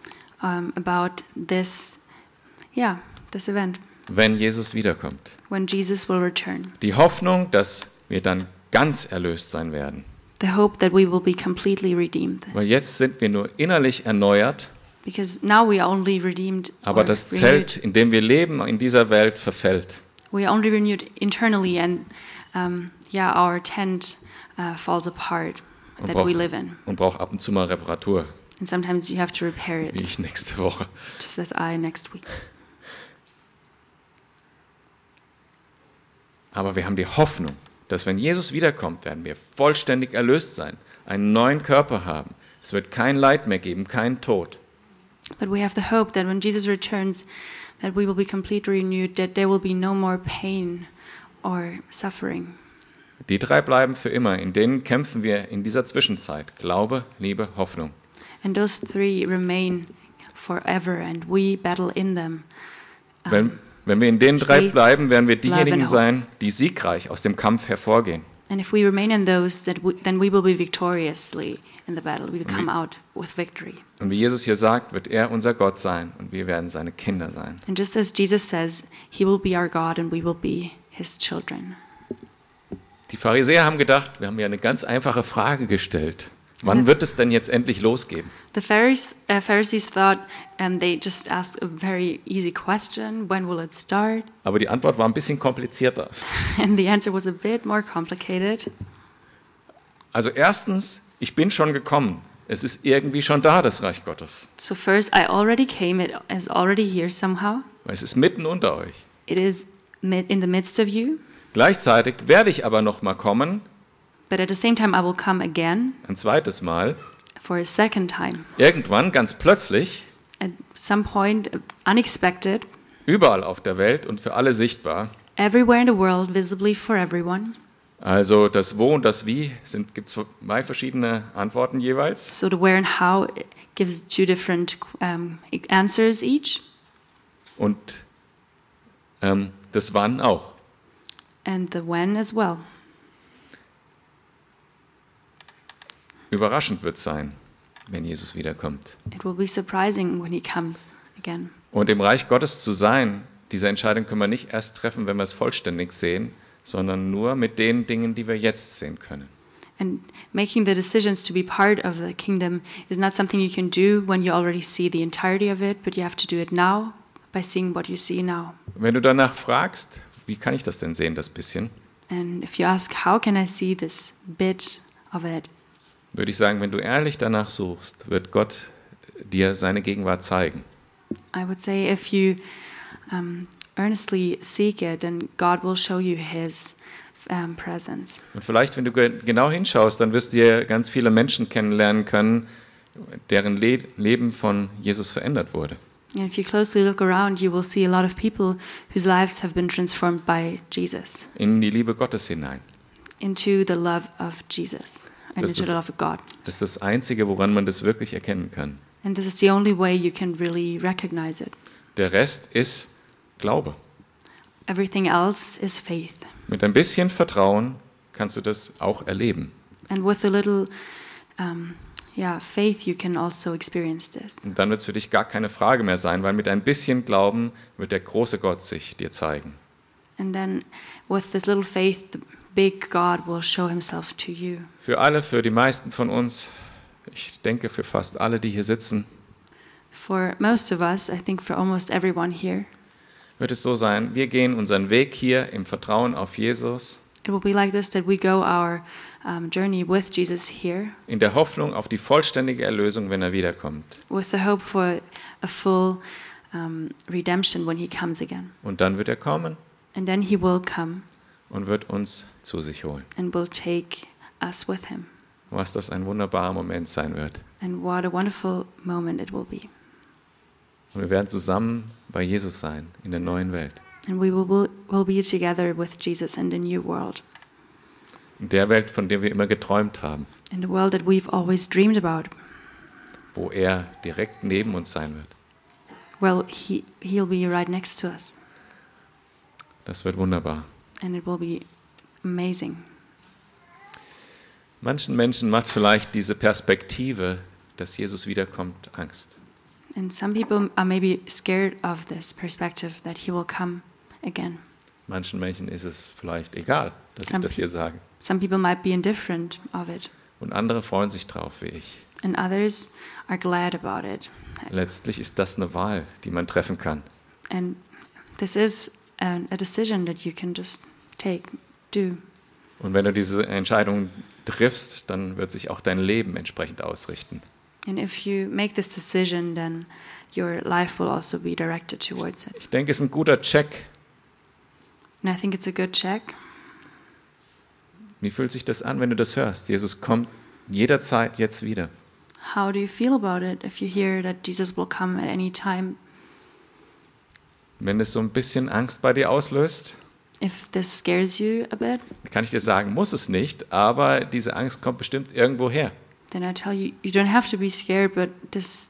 um, about this, yeah, this event, wenn Jesus wiederkommt. when Jesus will return. Die Hoffnung, dass wir dann ganz erlöst sein werden. The hope that we will be completely redeemed. Weil jetzt sind wir nur innerlich erneuert, Because now we are only redeemed. aber das renewed. Zelt, in dem wir leben, in dieser Welt verfällt. We are only renewed internally, and um, yeah, our tent uh, falls apart Und that braucht, we live in. und braucht ab und zu mal Reparatur, And sometimes you have to repair wie it, ich nächste Woche. just as I next week. Aber wir haben die Hoffnung, dass wenn Jesus wiederkommt, werden wir vollständig erlöst sein, einen neuen Körper haben. Es wird kein Leid mehr geben, kein Tod. But we have the hope that when Jesus returns, that we will be completely renewed, that there will be no more pain or suffering. Die drei bleiben für immer. In denen kämpfen wir in dieser Zwischenzeit. Glaube, Liebe, Hoffnung. And those three remain forever, and we battle in them. Wenn, wenn wir in den drei bleiben, werden wir diejenigen sein, die siegreich aus dem Kampf hervorgehen. And if we remain in those, then we will be victoriously in the battle. We will come out with victory. Und wie Jesus hier sagt, wird er unser Gott sein und wir werden seine Kinder sein. And just as Jesus says, He will be our God and we will be His children. Die Pharisäer haben gedacht, wir haben ja eine ganz einfache Frage gestellt. Wann wird es denn jetzt endlich losgehen? The Pharisees, uh, Pharisees thought um, they just asked a very easy question when will it start? [laughs] Aber die Antwort war ein bisschen komplizierter. And the answer was a bit more complicated. Also erstens, ich bin schon gekommen. Es ist irgendwie schon da, das Reich Gottes. So, first, I already came, it is already here somehow. Es ist mitten unter euch. It is in the midst of you. Gleichzeitig werde ich aber noch mal kommen, But at the same time, I will come again ein zweites Mal, for a second time. irgendwann ganz plötzlich, At some point, unexpected, überall auf der Welt und für alle sichtbar. everywhere in the world, visibly for everyone. Also das Wo und das Wie sind gibt zwei verschiedene Antworten jeweils. So the where and how gives two different um, answers each, Und ähm, das Wann auch. and the when as well. Überraschend wird es sein, wenn Jesus wiederkommt. It will be surprising when he comes again. Und im Reich Gottes zu sein, diese Entscheidung können wir nicht erst treffen, wenn wir es vollständig sehen, sondern nur mit den Dingen, die wir jetzt sehen können. And making the decisions to be part of the kingdom is not something you can do when you already see the entirety of it, but you have to do it now by seeing what you see now. Wenn du danach fragst, wie kann ich das denn sehen, das bisschen, And if you ask, how can I see this bit of it? Würde ich sagen, wenn du ehrlich danach suchst, wird Gott dir seine Gegenwart zeigen. I would say if you um, earnestly seek it, then God will show you his um, presence. Und vielleicht, wenn du ge genau hinschaust, dann wirst du hier ganz viele Menschen kennenlernen können, deren Le Leben von Jesus verändert wurde. And if you closely look around, you will see a lot of people whose lives have been transformed by Jesus In die Liebe Gottes hinein. into the love of Jesus Das ist- God. Das ist das Einzige, woran man das wirklich erkennen kann. And this is the only way you can really recognize it. Der Rest ist Glaube. Everything else is faith. Mit ein bisschen Vertrauen kannst du das auch erleben. And with a little, um, yeah, faith, you can also experience this. Und dann wird es für dich gar keine Frage mehr sein, weil mit ein bisschen Glauben wird der große Gott sich dir zeigen. And then with this little faith, the big God will show himself to you. Für alle, für die meisten von uns, ich denke für fast alle, die hier sitzen, For most of us, I think for almost everyone here, wird es so sein, wir gehen unseren Weg hier im Vertrauen auf Jesus, it will be like this that we go our um, journey with Jesus here in der Hoffnung auf die vollständige Erlösung, wenn er wiederkommt. with the hope for a full um, redemption when he comes again. Und dann wird er kommen And then he will come und wird uns zu sich holen. and will take us with him. Was das ein wunderbarer Moment sein wird. And what a wonderful moment it will be. Und wir werden zusammen bei Jesus sein in der neuen Welt. And we will, will, be together with Jesus in the new world, In der Welt, von der wir immer geträumt haben, in the world that we've always dreamed about. wo er direkt neben uns sein wird. Well, he, he'll be right next to us, Das wird wunderbar. And it will be amazing. Manchen Menschen macht vielleicht diese Perspektive, dass Jesus wiederkommt, Angst. And some people are maybe scared of this perspective that he will come again. Manchen Menschen ist es vielleicht egal, dass ich Some das hier sage. Some people might be indifferent of it, Und andere freuen sich drauf wie ich. and others are glad about it. Letztlich ist das eine Wahl, die man treffen kann. And this is a, a decision that you can just take, do. Und wenn du diese Entscheidung triffst, dann wird sich auch dein Leben entsprechend ausrichten. And if you make this decision, then your life will also be directed towards it. Ich denke, es ist ein guter Check. And I think it's a good check. Wie fühlt sich das an, wenn du das hörst? Jesus kommt jederzeit jetzt wieder. How do you feel about it if you hear that Jesus will come at any time? Wenn es so ein bisschen Angst bei dir auslöst, If this scares you a bit, kann ich dir sagen, muss es nicht, aber diese Angst kommt bestimmt irgendwo her. then I tell you, you don't have to be scared, but this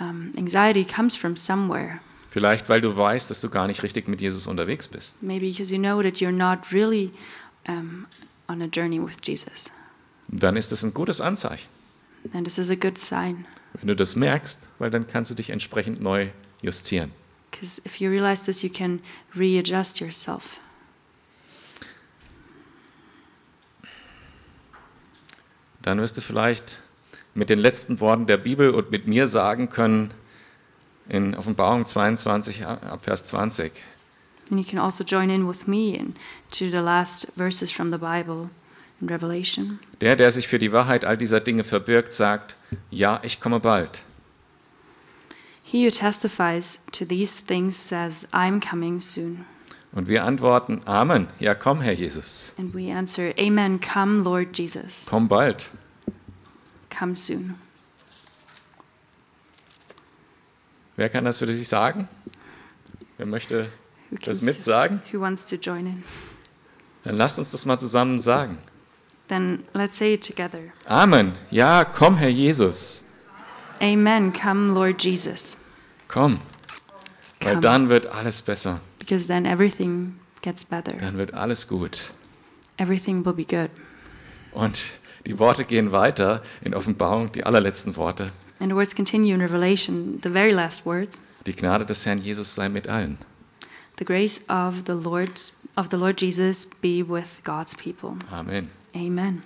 um, anxiety comes from somewhere. Vielleicht, weil du weißt, dass du gar nicht richtig mit Jesus unterwegs bist. Maybe because you know that you're not really um, on a journey with Jesus. Dann ist es ein gutes Anzeichen, And this is a good sign. wenn du das merkst, weil dann kannst du dich entsprechend neu justieren. Because if you realize this, you can readjust yourself. Dann wirst du vielleicht mit den letzten Worten der Bibel und mit mir sagen können, in Offenbarung 22, ab Vers 20. And you can also join in with me in, to the last verses from the Bible in Revelation. Der, der sich für die Wahrheit all dieser Dinge verbirgt, sagt, ja, ich komme bald. He who testifies to these things says, I'm coming soon. Und wir antworten, Amen, ja, komm, Herr Jesus, And we answer, Amen, come, Lord Jesus. komm bald. Come soon. Wer kann das für sich sagen? Wer möchte Who, das mitsagen? who wants to join in? Dann lasst uns das mal zusammen sagen. Then let's say it together. Amen, ja, komm, Herr Jesus, Amen, come, Lord Jesus. Komm. Weil dann wird alles besser, Because then everything gets better. dann wird alles gut. Everything will be good. Und die Worte gehen weiter in Offenbarung, die allerletzten Worte. And the words continue in Revelation, the very last words. Die Gnade des Herrn Jesus sei mit allen. The grace of the Lord of the Lord Jesus be with God's people. Amen. Amen.